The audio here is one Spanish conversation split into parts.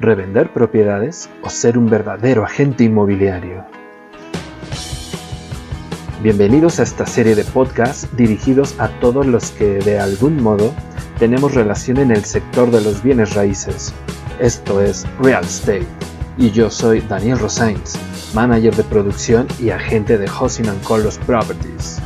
revender propiedades o ser un verdadero agente inmobiliario. Bienvenidos a esta serie de podcasts dirigidos a todos los que de algún modo tenemos relación en el sector de los bienes raíces. Esto es Real Estate y yo soy Daniel Rosains, manager de producción y agente de Housing and Colors Properties.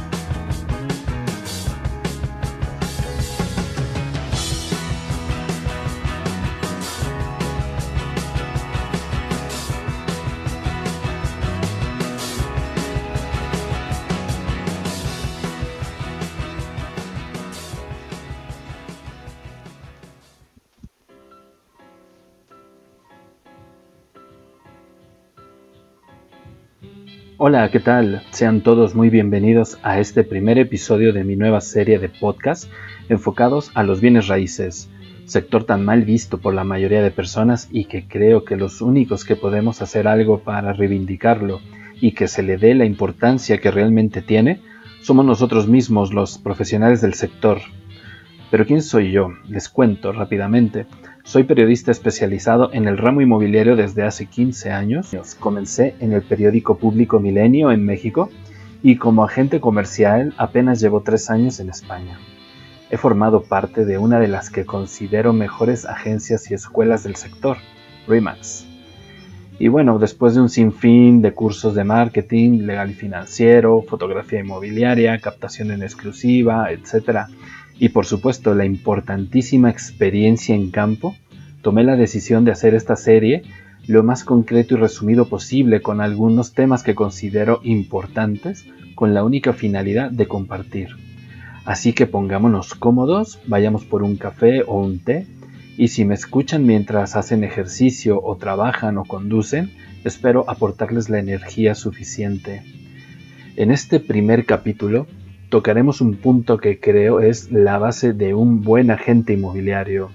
Hola, ¿qué tal? Sean todos muy bienvenidos a este primer episodio de mi nueva serie de podcast enfocados a los bienes raíces, sector tan mal visto por la mayoría de personas y que creo que los únicos que podemos hacer algo para reivindicarlo y que se le dé la importancia que realmente tiene, somos nosotros mismos los profesionales del sector. Pero ¿quién soy yo? Les cuento rápidamente. Soy periodista especializado en el ramo inmobiliario desde hace 15 años. Comencé en el periódico público Milenio en México y como agente comercial apenas llevo 3 años en España. He formado parte de una de las que considero mejores agencias y escuelas del sector, REMAX. Y bueno, después de un sinfín de cursos de marketing, legal y financiero, fotografía inmobiliaria, captación en exclusiva, etc., y por supuesto la importantísima experiencia en campo, tomé la decisión de hacer esta serie lo más concreto y resumido posible con algunos temas que considero importantes con la única finalidad de compartir. Así que pongámonos cómodos, vayamos por un café o un té y si me escuchan mientras hacen ejercicio o trabajan o conducen, espero aportarles la energía suficiente. En este primer capítulo tocaremos un punto que creo es la base de un buen agente inmobiliario.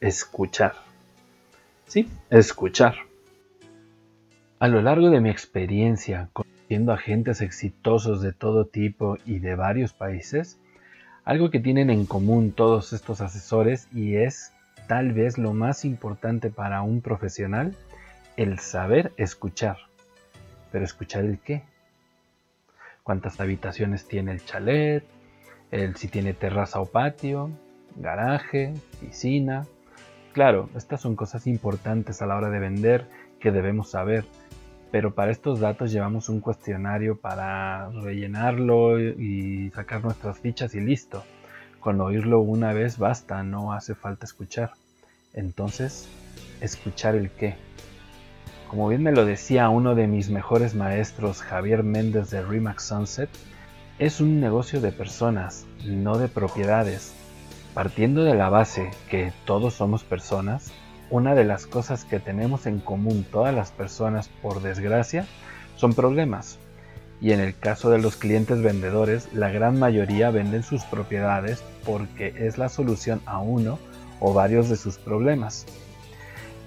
Escuchar. Sí, escuchar. A lo largo de mi experiencia conociendo agentes exitosos de todo tipo y de varios países, algo que tienen en común todos estos asesores y es tal vez lo más importante para un profesional, el saber escuchar. Pero escuchar el qué? Cuántas habitaciones tiene el chalet, el, si tiene terraza o patio, garaje, piscina. Claro, estas son cosas importantes a la hora de vender que debemos saber, pero para estos datos llevamos un cuestionario para rellenarlo y sacar nuestras fichas y listo. Con oírlo una vez basta, no hace falta escuchar. Entonces, escuchar el qué. Como bien me lo decía uno de mis mejores maestros, Javier Méndez de Remax Sunset, es un negocio de personas, no de propiedades. Partiendo de la base que todos somos personas, una de las cosas que tenemos en común todas las personas, por desgracia, son problemas. Y en el caso de los clientes vendedores, la gran mayoría venden sus propiedades porque es la solución a uno o varios de sus problemas.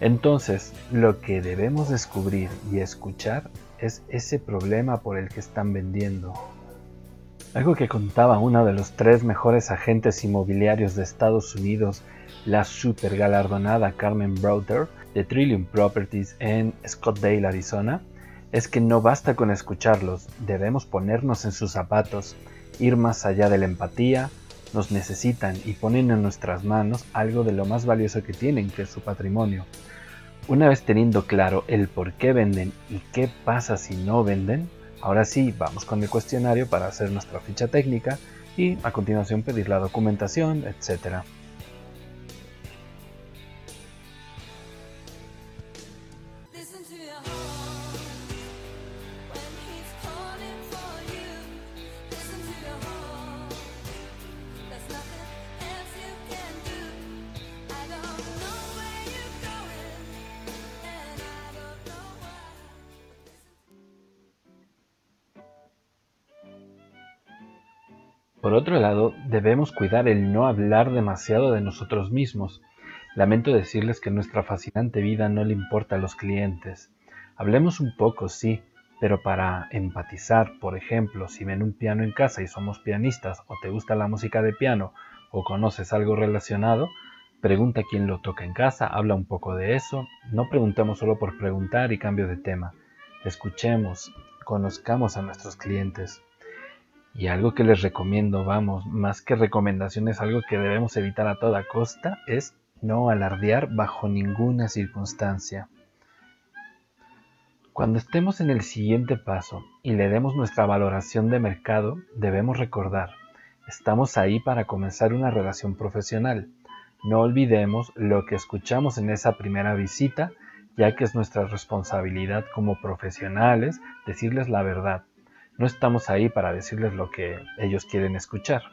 Entonces, lo que debemos descubrir y escuchar es ese problema por el que están vendiendo. Algo que contaba uno de los tres mejores agentes inmobiliarios de Estados Unidos, la super galardonada Carmen Browder de Trillium Properties en Scottsdale, Arizona, es que no basta con escucharlos, debemos ponernos en sus zapatos, ir más allá de la empatía, nos necesitan y ponen en nuestras manos algo de lo más valioso que tienen, que es su patrimonio. Una vez teniendo claro el por qué venden y qué pasa si no venden, ahora sí vamos con el cuestionario para hacer nuestra ficha técnica y a continuación pedir la documentación, etc. Por otro lado, debemos cuidar el no hablar demasiado de nosotros mismos. Lamento decirles que nuestra fascinante vida no le importa a los clientes. Hablemos un poco, sí, pero para empatizar, por ejemplo, si ven un piano en casa y somos pianistas, o te gusta la música de piano, o conoces algo relacionado, Pregunta quién lo toca en casa, habla un poco de eso. No preguntemos solo por preguntar y cambio de tema. Escuchemos, conozcamos a nuestros clientes. Y algo que les recomiendo, vamos, más que recomendaciones, algo que debemos evitar a toda costa es no alardear bajo ninguna circunstancia. Cuando estemos en el siguiente paso y le demos nuestra valoración de mercado, debemos recordar, estamos ahí para comenzar una relación profesional. No olvidemos lo que escuchamos en esa primera visita, ya que es nuestra responsabilidad como profesionales decirles la verdad no estamos ahí para decirles lo que ellos quieren escuchar.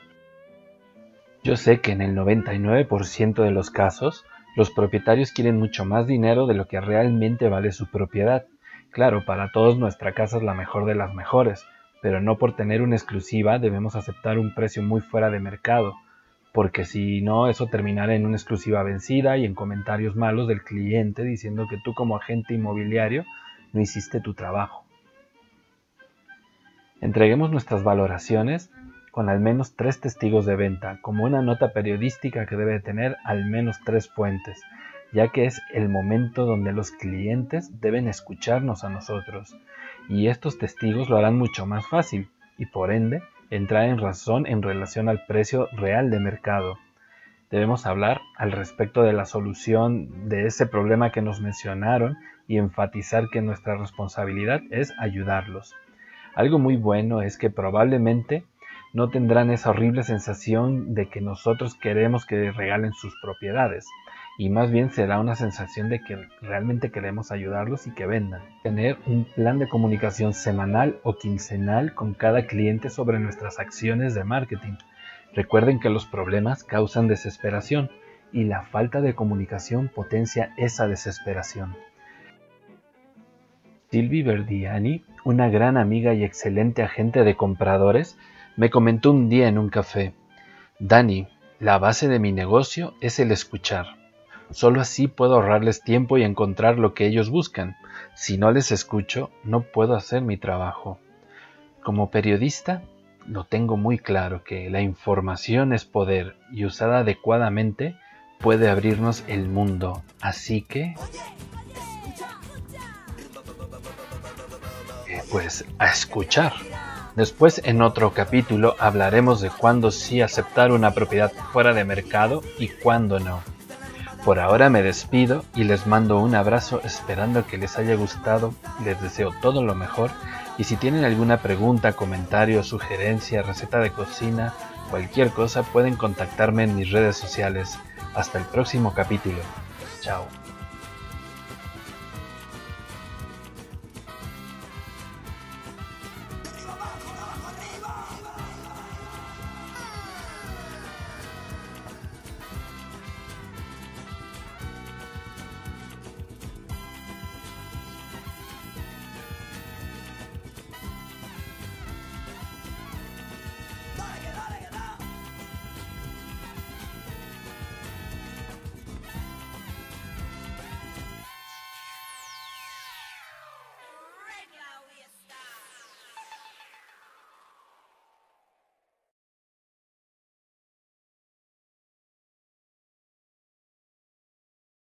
Yo sé que en el 99% de los casos, los propietarios quieren mucho más dinero de lo que realmente vale su propiedad. Claro, para todos nuestra casa es la mejor de las mejores, pero no por tener una exclusiva debemos aceptar un precio muy fuera de mercado, porque si no eso terminará en una exclusiva vencida y en comentarios malos del cliente diciendo que tú como agente inmobiliario no hiciste tu trabajo. Entreguemos nuestras valoraciones con al menos tres testigos de venta, como una nota periodística que debe tener al menos tres fuentes, ya que es el momento donde los clientes deben escucharnos a nosotros, y estos testigos lo harán mucho más fácil, y por ende entrar en razón en relación al precio real de mercado. Debemos hablar al respecto de la solución de ese problema que nos mencionaron y enfatizar que nuestra responsabilidad es ayudarlos. Algo muy bueno es que probablemente no tendrán esa horrible sensación de que nosotros queremos que regalen sus propiedades y más bien será una sensación de que realmente queremos ayudarlos y que vendan. Tener un plan de comunicación semanal o quincenal con cada cliente sobre nuestras acciones de marketing. Recuerden que los problemas causan desesperación y la falta de comunicación potencia esa desesperación. Silvi Verdiani, una gran amiga y excelente agente de compradores, me comentó un día en un café, Dani, la base de mi negocio es el escuchar. Solo así puedo ahorrarles tiempo y encontrar lo que ellos buscan. Si no les escucho, no puedo hacer mi trabajo. Como periodista, lo tengo muy claro que la información es poder y usada adecuadamente puede abrirnos el mundo. Así que... pues a escuchar. Después en otro capítulo hablaremos de cuándo sí aceptar una propiedad fuera de mercado y cuándo no. Por ahora me despido y les mando un abrazo esperando que les haya gustado, les deseo todo lo mejor y si tienen alguna pregunta, comentario, sugerencia, receta de cocina, cualquier cosa pueden contactarme en mis redes sociales. Hasta el próximo capítulo. Chao.